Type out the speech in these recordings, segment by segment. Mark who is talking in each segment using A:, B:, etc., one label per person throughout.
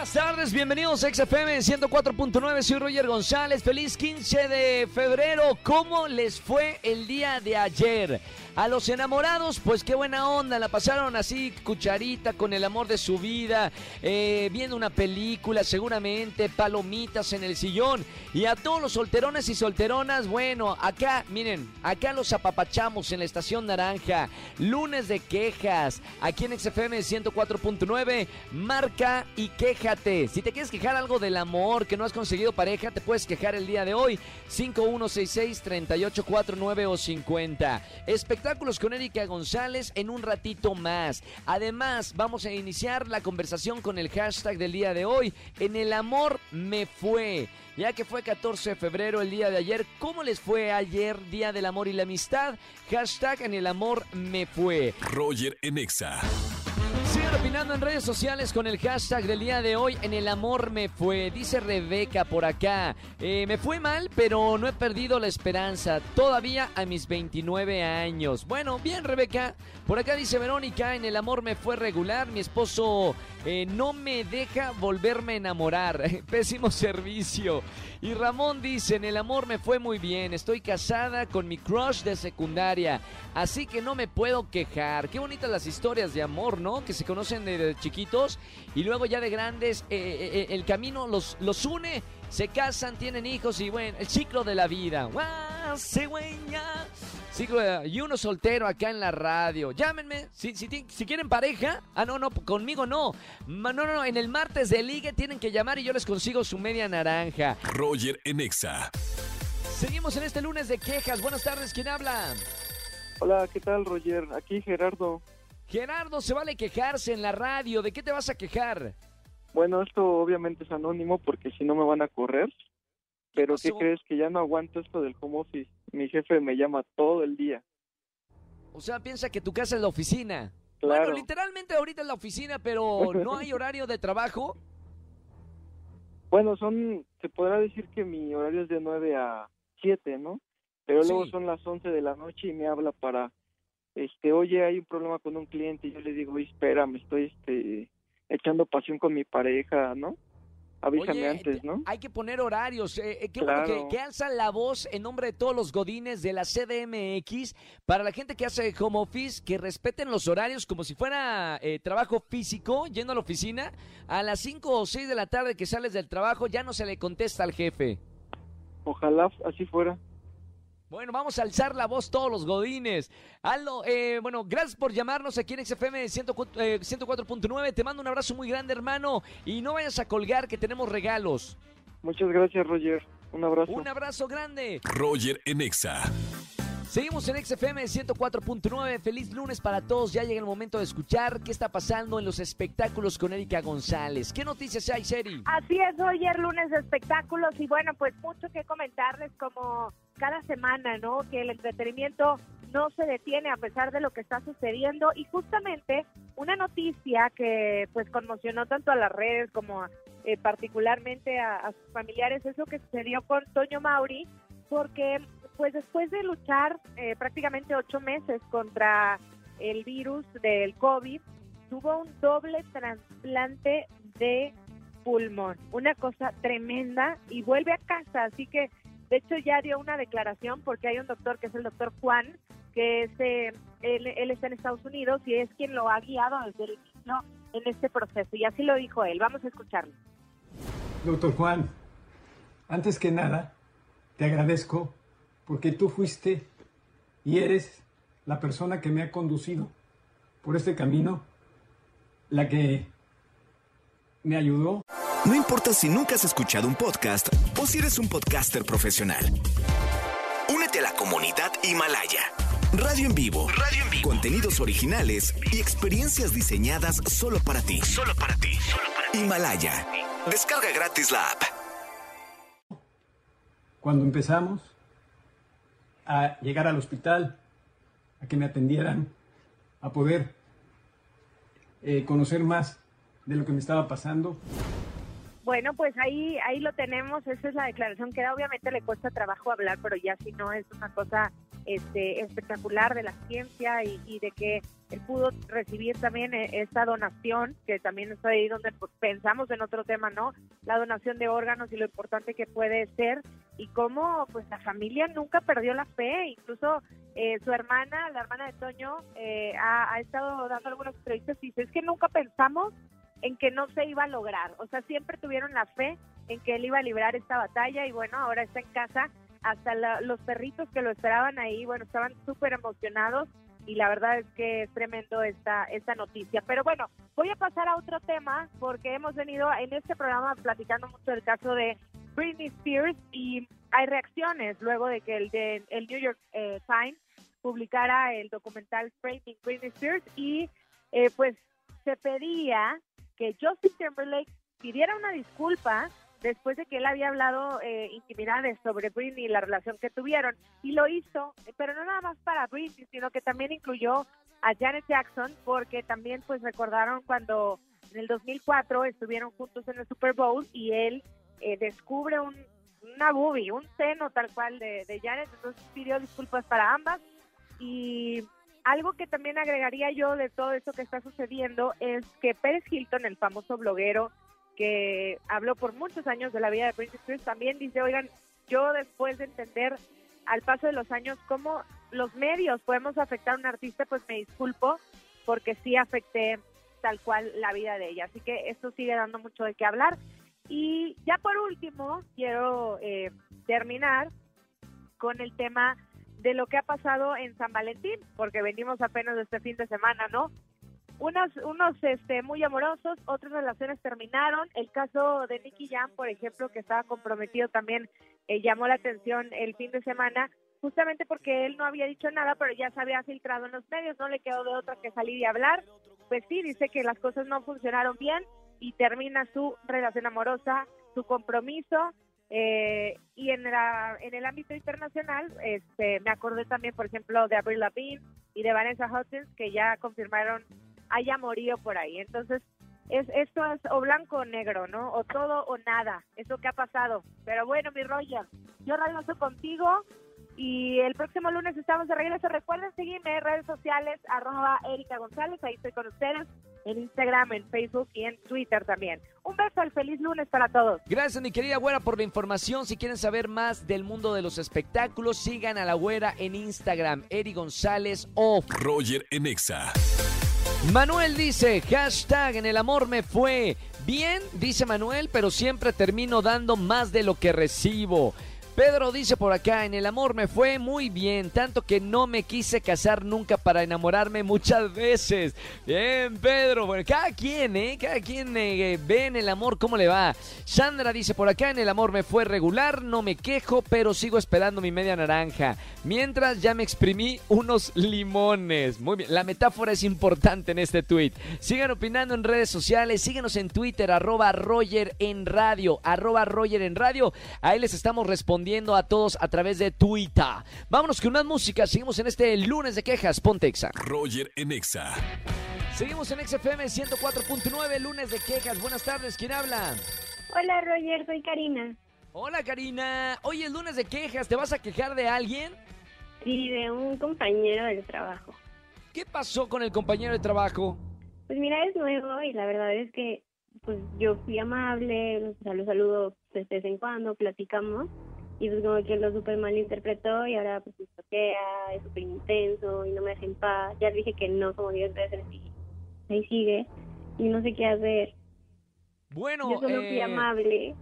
A: Buenas tardes, bienvenidos a XFM 104.9, soy Roger González, feliz 15 de febrero, ¿cómo les fue el día de ayer? A los enamorados, pues qué buena onda, la pasaron así, cucharita, con el amor de su vida, eh, viendo una película seguramente, palomitas en el sillón. Y a todos los solterones y solteronas, bueno, acá, miren, acá los apapachamos en la estación naranja, lunes de quejas, aquí en XFM 104.9, marca y Si te quieres quejar algo del amor, que no has conseguido pareja, te puedes quejar el día de hoy, 5166-3849 o 50 espectáculos con Erika González en un ratito más. Además, vamos a iniciar la conversación con el hashtag del día de hoy. En el amor me fue. Ya que fue 14 de febrero el día de ayer, ¿cómo les fue ayer, Día del Amor y la Amistad? Hashtag en el amor me fue.
B: Roger Enexa.
A: En redes sociales con el hashtag del día de hoy. En el amor me fue. Dice Rebeca por acá. Eh, me fue mal, pero no he perdido la esperanza. Todavía a mis 29 años. Bueno, bien, Rebeca. Por acá dice Verónica. En el amor me fue regular. Mi esposo eh, no me deja volverme a enamorar. Pésimo servicio. Y Ramón dice: En el amor me fue muy bien. Estoy casada con mi crush de secundaria. Así que no me puedo quejar. Qué bonitas las historias de amor, ¿no? Que se conocen de, chiquitos y luego ya de grandes eh, eh, el camino los, los une, se casan, tienen hijos y bueno, el ciclo de la vida. Ciclo y uno soltero acá en la radio. Llámenme si, si, si, quieren pareja. Ah, no, no, conmigo no. No, no, no. En el martes de ligue tienen que llamar y yo les consigo su media naranja.
B: Roger Enexa.
A: Seguimos en este lunes de quejas. Buenas tardes, ¿quién habla?
C: Hola, ¿qué tal, Roger? Aquí Gerardo.
A: Gerardo, se vale quejarse en la radio. ¿De qué te vas a quejar?
C: Bueno, esto obviamente es anónimo porque si no me van a correr. Pero ¿qué, crees? Que ya no aguanto esto del home office. Mi jefe me llama todo el día.
A: O sea, piensa que tu casa es la oficina. Bueno, literalmente ahorita es la oficina, pero ¿no hay horario de trabajo?
C: Bueno, son, se podrá decir que mi horario es de 9 a 7, ¿no? Pero luego son las 11 de la noche y me habla para este, oye, hay un problema con un cliente y yo le digo, espera, me estoy este, echando pasión con mi pareja, ¿no? Avísame antes, ¿no?
A: Hay que poner horarios. Eh, eh qué bueno que, que alzan la voz en nombre de todos los godines de la CDMX para la gente que hace home office, que respeten los horarios como si fuera eh, trabajo físico, yendo a la oficina. A las 5 o 6 de la tarde que sales del trabajo ya no se le contesta al jefe.
C: Ojalá así fuera.
A: Bueno, vamos a alzar la voz todos los godines. Aldo, eh, bueno, gracias por llamarnos aquí en XFM 104.9. Eh, Te mando un abrazo muy grande, hermano. Y no vayas a colgar que tenemos regalos.
C: Muchas gracias, Roger. Un abrazo.
A: Un abrazo grande.
B: Roger Enexa.
A: Seguimos en XFM 104.9. Feliz lunes para todos. Ya llega el momento de escuchar qué está pasando en los espectáculos con Erika González. ¿Qué noticias hay, Seri?
D: Así es, Roger, lunes de espectáculos. Y bueno, pues mucho que comentarles como cada semana, ¿no? Que el entretenimiento no se detiene a pesar de lo que está sucediendo y justamente una noticia que pues conmocionó tanto a las redes como eh, particularmente a, sus familiares es lo que sucedió con Toño Mauri porque pues después de luchar eh, prácticamente ocho meses contra el virus del COVID tuvo un doble trasplante de pulmón, una cosa tremenda y vuelve a casa, así que de hecho, ya dio una declaración porque hay un doctor que es el doctor Juan, que es, eh, él, está en Estados Unidos y es quien lo ha guiado desde el inicio en este proceso. Y así lo dijo él. Vamos a escucharlo.
E: Doctor Juan, antes que nada, te agradezco porque tú fuiste y eres la persona que me ha conducido por este camino, la que me ayudó
B: no importa si nunca has escuchado un podcast o si eres un podcaster profesional. Únete a la comunidad Himalaya. Radio en vivo. Radio en vivo. Contenidos originales y experiencias diseñadas solo para ti. Solo para ti. Himalaya. Descarga gratis la app.
E: Cuando empezamos a llegar al hospital, a que me atendieran, a poder eh, conocer más de lo que me estaba pasando,
D: Bueno, pues ahí ahí lo tenemos, esa es la declaración que da. Obviamente le cuesta trabajo hablar, pero ya si no es una cosa este, espectacular de la ciencia y, de que él pudo recibir también eh, esta donación, que también es ahí donde pues, pensamos en otro tema, ¿no? La donación de órganos y lo importante que puede ser y cómo pues la familia nunca perdió la fe, incluso eh, su hermana, la hermana de Toño, eh, ha, estado dando algunas entrevistas y dice, es que nunca pensamos en que no se iba a lograr, o sea, siempre tuvieron la fe en que él iba a librar esta batalla y bueno, ahora está en casa. Hasta los perritos que lo esperaban ahí, bueno, estaban súper emocionados y la verdad es que es tremendo esta, esta noticia. Pero bueno, voy a pasar a otro tema porque hemos venido en este programa platicando mucho del caso de Britney Spears y hay reacciones luego de que el, de, el New York eh, Times publicara el documental Framing Britney Spears y eh, pues se pedía que Justin Timberlake pidiera una disculpa después de que él había hablado eh, intimidades sobre Britney y la relación que tuvieron. Y lo hizo, pero no nada más para Britney, sino que también incluyó a Janet Jackson, porque también pues recordaron cuando en el 2004 estuvieron juntos en el Super Bowl y él eh, descubre un, una boobie, un seno tal cual de, de Janet, entonces pidió disculpas para ambas. Y algo que también agregaría yo de todo esto que está sucediendo es que Pérez Hilton, el famoso bloguero, que habló por muchos años de la vida de Britney Spears, también dice, oigan, yo después de entender al paso de los años cómo los medios podemos afectar a un artista, pues me disculpo porque sí afecté tal cual la vida de ella. Así que esto sigue dando mucho de qué hablar. Y ya por último, quiero eh, terminar con el tema de lo que ha pasado en San Valentín, porque venimos apenas de este fin de semana, ¿no? Unos, unos este, muy amorosos, otras relaciones terminaron. El caso de Nicky Jam, por ejemplo, que estaba comprometido también, eh, llamó la atención el fin de semana, justamente porque él no había dicho nada, pero ya se había filtrado en los medios, no le quedó de otra que salir y hablar. Pues sí, dice que las cosas no funcionaron bien y termina su relación amorosa, su compromiso. Eh, y en, la, en el ámbito internacional, este, me acordé también, por ejemplo, de Avril Lavigne y de Vanessa Hudgens, que ya confirmaron haya morido por ahí. Entonces, es, esto es o blanco o negro, ¿no? O todo o nada. Eso que ha pasado. Pero bueno, mi Roger, yo regreso contigo y el próximo lunes estamos de regreso. Recuerden seguirme en redes sociales, arroba Erika González, ahí estoy con ustedes, en Instagram, en Facebook y en Twitter también. Un beso, el feliz lunes para todos.
A: Gracias, mi querida güera, por la información. Si quieren saber más del mundo de los espectáculos, sigan a la güera en Instagram, Eri González o
B: Roger Enexa.
A: Manuel dice, hashtag en el amor me fue bien, dice Manuel, pero siempre termino dando más de lo que recibo. Pedro dice por acá, en el amor me fue muy bien, tanto que no me quise casar nunca para enamorarme muchas veces. Bien, Pedro, bueno, cada quien, ¿eh? Cada quien eh, ve en el amor cómo le va. Sandra dice por acá, en el amor me fue regular, no me quejo, pero sigo esperando mi media naranja. Mientras ya me exprimí unos limones. Muy bien, la metáfora es importante en este tweet. Sigan opinando en redes sociales, síguenos en Twitter, arroba Roger en radio, arroba Roger en radio. Ahí les estamos respondiendo a todos a través de Twitter. Vámonos con una música. Seguimos en este lunes de quejas. Pontexa.
B: Roger en Exa.
A: Seguimos en XFM 104.9, lunes de quejas. Buenas tardes, ¿quién habla?
F: Hola Roger, soy Karina.
A: Hola Karina. Hoy es lunes de quejas. ¿Te vas a quejar de alguien?
F: Sí, de un compañero del trabajo.
A: ¿Qué pasó con el compañero de trabajo?
F: Pues mira, es nuevo y la verdad es que pues yo fui amable, o lo saludo de vez en cuando, platicamos y pues como que lo súper mal interpretó y ahora pues me toquea, es súper intenso y no me deja en paz. Ya dije que no como 10 veces y ahí sigue y no sé qué hacer.
A: Bueno,
F: yo solo fui eh, amable.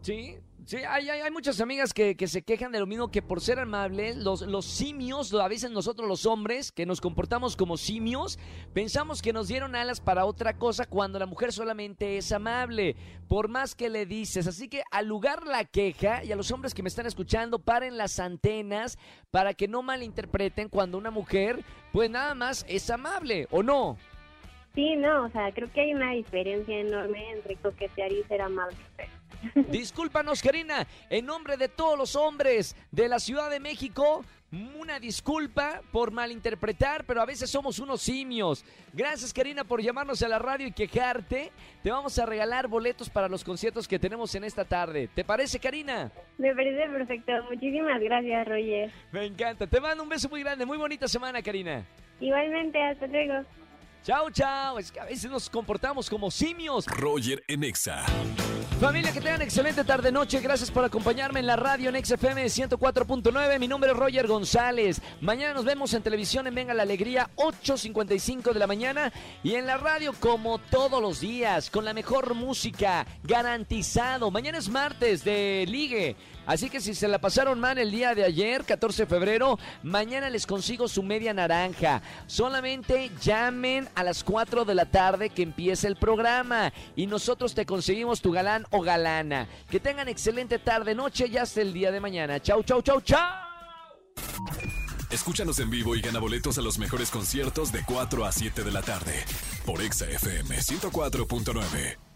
A: Sí, Sí, hay, hay, muchas amigas que, que, se quejan de lo mismo que por ser amables, los, los simios, a veces nosotros los hombres, que nos comportamos como simios, pensamos que nos dieron alas para otra cosa cuando la mujer solamente es amable, por más que le dices. Así que al lugar la queja, y a los hombres que me están escuchando, paren las antenas para que no malinterpreten cuando una mujer, pues nada más es amable, ¿o no?
F: Sí, no, o sea, creo que hay una diferencia enorme entre coquetear y ser amable.
A: Discúlpanos, Karina, en nombre de todos los hombres de la Ciudad de México, una disculpa por malinterpretar, pero a veces somos unos simios. Gracias, Karina, por llamarnos a la radio y quejarte. Te vamos a regalar boletos para los conciertos que tenemos en esta tarde. ¿Te parece, Karina?
F: Me parece perfecto. Muchísimas gracias, Roger.
A: Me encanta. Te mando un beso muy grande. Muy bonita semana, Karina.
F: Igualmente, hasta luego.
A: Chao, chao. Es que a veces nos comportamos como simios.
B: Roger en Exa.
A: Familia, que tengan excelente tarde-noche. Gracias por acompañarme en la radio en XFM 104.9. Mi nombre es Roger González. Mañana nos vemos en televisión en Venga la Alegría, 8.55 de la mañana. Y en la radio, como todos los días, con la mejor música, garantizado. Mañana es martes de Ligue. Así que si se la pasaron mal el día de ayer, 14 de febrero, mañana les consigo su media naranja. Solamente llamen a las 4 de la tarde que empiece el programa y nosotros te conseguimos tu galán o galana. Que tengan excelente tarde, noche y hasta el día de mañana. Chau, chau, chau, chau.
B: Escúchanos en vivo y gana boletos a los mejores conciertos de 4 a 7 de la tarde por Exa FM 104.9.